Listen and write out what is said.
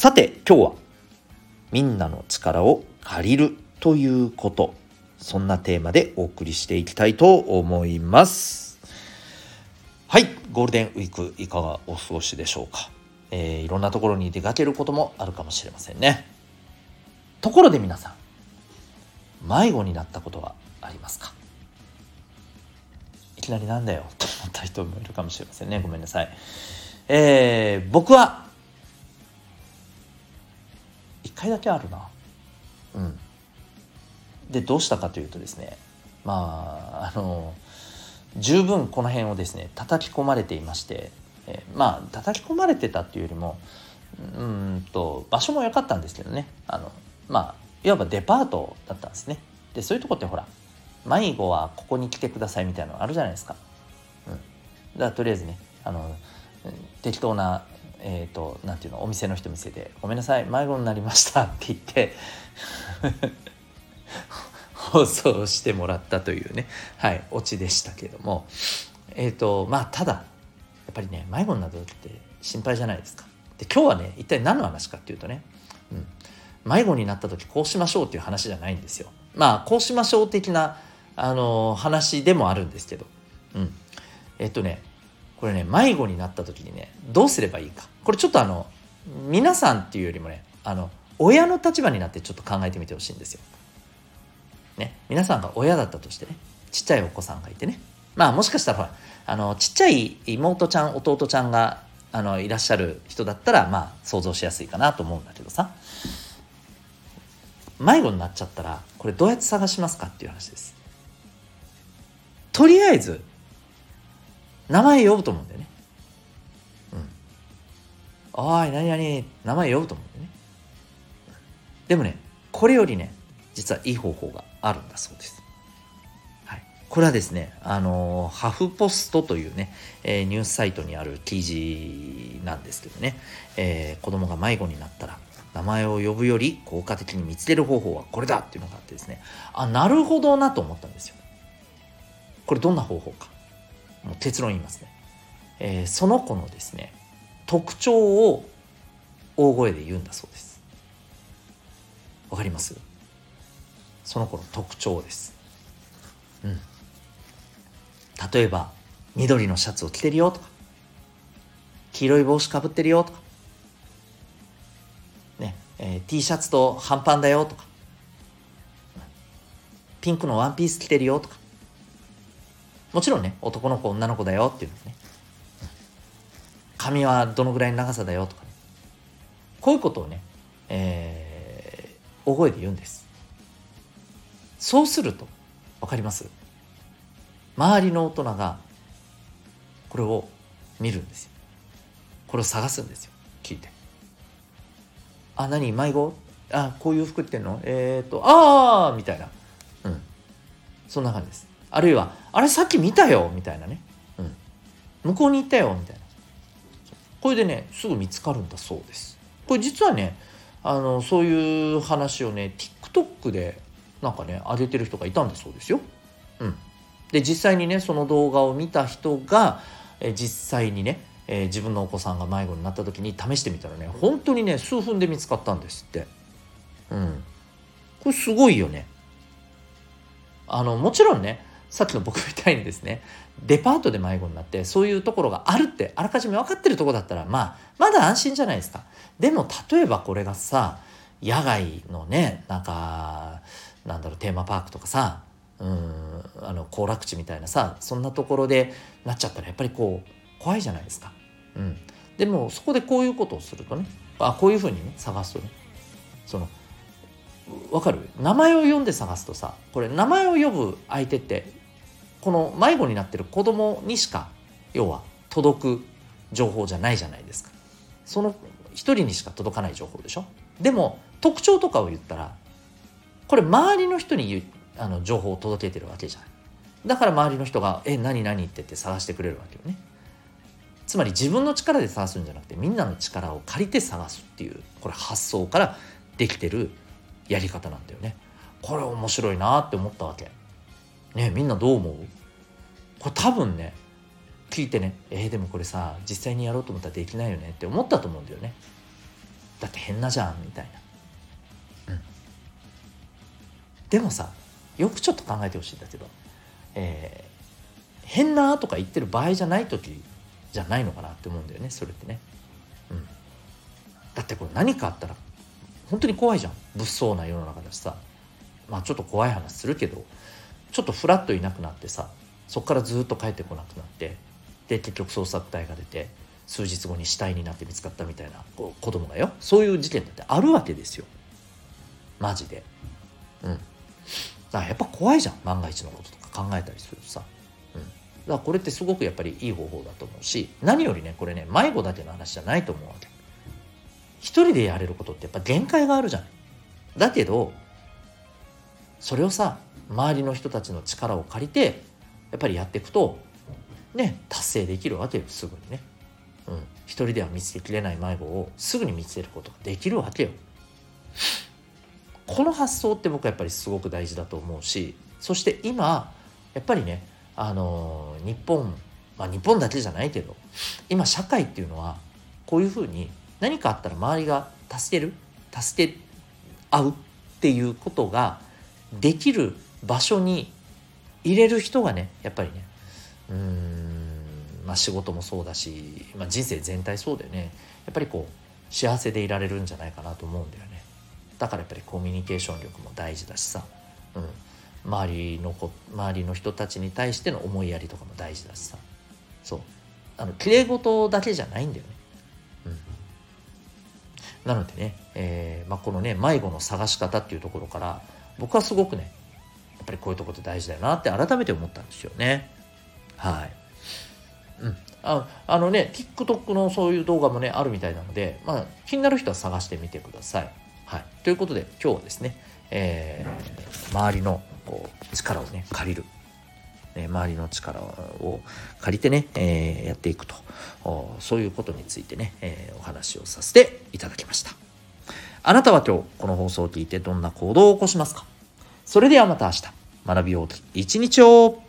さて今日はみんなの力を借りるということそんなテーマでお送りしていきたいと思います。はいゴールデンウィークいかがお過ごしでしょうか、えー、いろんなところに出かけることもあるかもしれませんね。ところで皆さん迷子になったことはありますか？いきなりなんだよと思った人もいるかもしれませんね。ごめんなさい。えー、僕は回だけあるな。うん。でどうしたかというとですねまああの十分この辺をですね叩き込まれていまして、えー、まあ叩き込まれてたっていうよりもうんと場所も良かったんですけどね。あのまあいわばデパートだったんですね。でそういうとこってほら迷子はここに来てくださいみたいなのあるじゃないですか、うん、だからとりあえずねあの適当なえっ、ー、となんていうのお店の人見せて「ごめんなさい迷子になりました」って言って 放送してもらったというねはいオチでしたけどもえっ、ー、とまあただやっぱりね迷子になった時って心配じゃないですか。で今日はね一体何の話かっていうとね、うん、迷子になった時こうしましょうっていう話じゃないんですよ。まあこうしましょう的なあの話でもあるんですけど、うん、えっとねこれね迷子になった時にねどうすればいいかこれちょっとあの皆さんっていうよりもねあの親の立場になってちょっと考えてみてほしいんですよ。ね、皆さんが親だったとしてねちっちゃいお子さんがいてねまあもしかしたらほらあのちっちゃい妹ちゃん弟ちゃんがあのいらっしゃる人だったらまあ想像しやすいかなと思うんだけどさ迷子になっちゃったらこれどうやって探しますかっていう話です。とりあえず名前呼ぶと思うんだよね。うん。おい、何々、名前呼ぶと思うんだよね。でもね、これよりね、実はいい方法があるんだそうです。はい。これはですね、あのハフポストというね、えー、ニュースサイトにある記事なんですけどね、えー、子供が迷子になったら、名前を呼ぶより効果的に見つける方法はこれだっていうのがあってですね、あ、なるほどなと思ったんですよ。これどんな方法か。もう結論言いますね、えー、その子のですね特徴を大声で言うんだそうです。わかります？その子の特徴です。うん。例えば緑のシャツを着てるよとか黄色い帽子かぶってるよとかね、えー、T シャツと半パンだよとかピンクのワンピース着てるよとかもちろんね、男の子、女の子だよっていうのね。髪はどのぐらいの長さだよとかね。こういうことをね、えー、大声で言うんです。そうすると、わかります？周りの大人が、これを見るんですよ。これを探すんですよ。聞いて。あ、何？迷子？あ、こういう服着てんの？えっ、ー、と、ああみたいな。うん。そんな感じです。あるいはあれさっき見たよみたいなね、うん、向こうに行ったよみたいなこれでねすぐ見つかるんだそうですこれ実はねあのそういう話をね TikTok でなんかね上げてる人がいたんだそうですよ。うん、で実際にねその動画を見た人がえ実際にね、えー、自分のお子さんが迷子になった時に試してみたらね本当にね数分で見つかったんですって。うん、これすごいよね。あのもちろんねさっきの僕みたいにですねデパートで迷子になってそういうところがあるってあらかじめ分かってるとこだったらまあまだ安心じゃないですか。でも例えばこれがさ野外のねなんかなんだろうテーマパークとかさうんあの行楽地みたいなさそんなところでなっちゃったらやっぱりこう怖いじゃないですか。うん、でもそこでこういうことをするとねあこういうふうにね探すとねその分かる？名前を呼んで探すとさこれ名前を呼ぶ相手ってこの迷子になってる子供にしか要は届く情報じゃないじゃないですか。その一人にしか届かない情報でしょ？でも特徴とかを言ったらこれ周りの人にあの情報を届けてるわけじゃないだから周りの人が「え何何?」って言って探してくれるわけよねつまり自分の力で探すんじゃなくてみんなの力を借りて探すっていうこれ発想からできてるやり方なんだよねこれ面白いなって思ったわけねみんなどう思う？これ多分ね聞いてねえー、でもこれさ実際にやろうと思ったらできないよねって思ったと思うんだよね。だって変なじゃんみたいな。うん。でもさよくちょっと考えてほしいんだけどえー、変なとか言ってる場合じゃない時じゃないのかなって思うんだよねそれってね。うん。だってこれ何かあったら本当に怖いじゃん。物騒な世の中だしさ。まあちょっと怖い話するけど。ちょっとフラッといなくなってさそこからずっと帰ってこなくなってで結局捜索隊が出て数日後に死体になって見つかったみたいな子供がよ。そういう事件だってあるわけですよ。マジで。うん。だからやっぱ怖いじゃん。万が一のこととか考えたりするとさ、うん、だからこれってすごくやっぱりいい方法だと思うし何よりねこれね迷子だけの話じゃないと思うわけ。一人でやれることってやっぱ限界があるじゃないだけどそれをさ周りの人たちの力を借りてやっぱりやっていくとね達成できるわけよすぐにね。うん、一人では見つけきれない迷子をすぐに見つけることができるわけよ。この発想って僕はやっぱりすごく大事だと思うしそして今やっぱりねあの日本まあ日本だけじゃないけど今社会っていうのはこういうふうに何かあったら周りが助ける？助け合う？っていうことができる場所に入れる人がねやっぱりねうんまあ仕事もそうだし、まあ、人生全体そうだよね。やっぱりこう幸せでいられるんじゃないかなと思うんだよね。だからやっぱりコミュニケーション力も大事だしさ、うん、周りの子周りの人たちに対しての思いやりとかも大事だしさ。そう。あのきれい事だけじゃないんだよね。なのでね、えーまあ、このね迷子の探し方っていうところから僕はすごくねぱりこういうとこって大事だよなって改めて思ったんですよね。はい。うん。ああのね TikTok のそういう動画もねあるみたいなので、まあ、気になる人は探してみてください、はい、ということで今日はですね、えー、周りのこう力をね借りる。え周りの力を借りてね、えー、やっていくと。そういうことについてね、えー、お話をさせていただきました。あなたは今日この放送を聞いてどんな行動を起こしますか？それではまた明日。学びようと。一日を。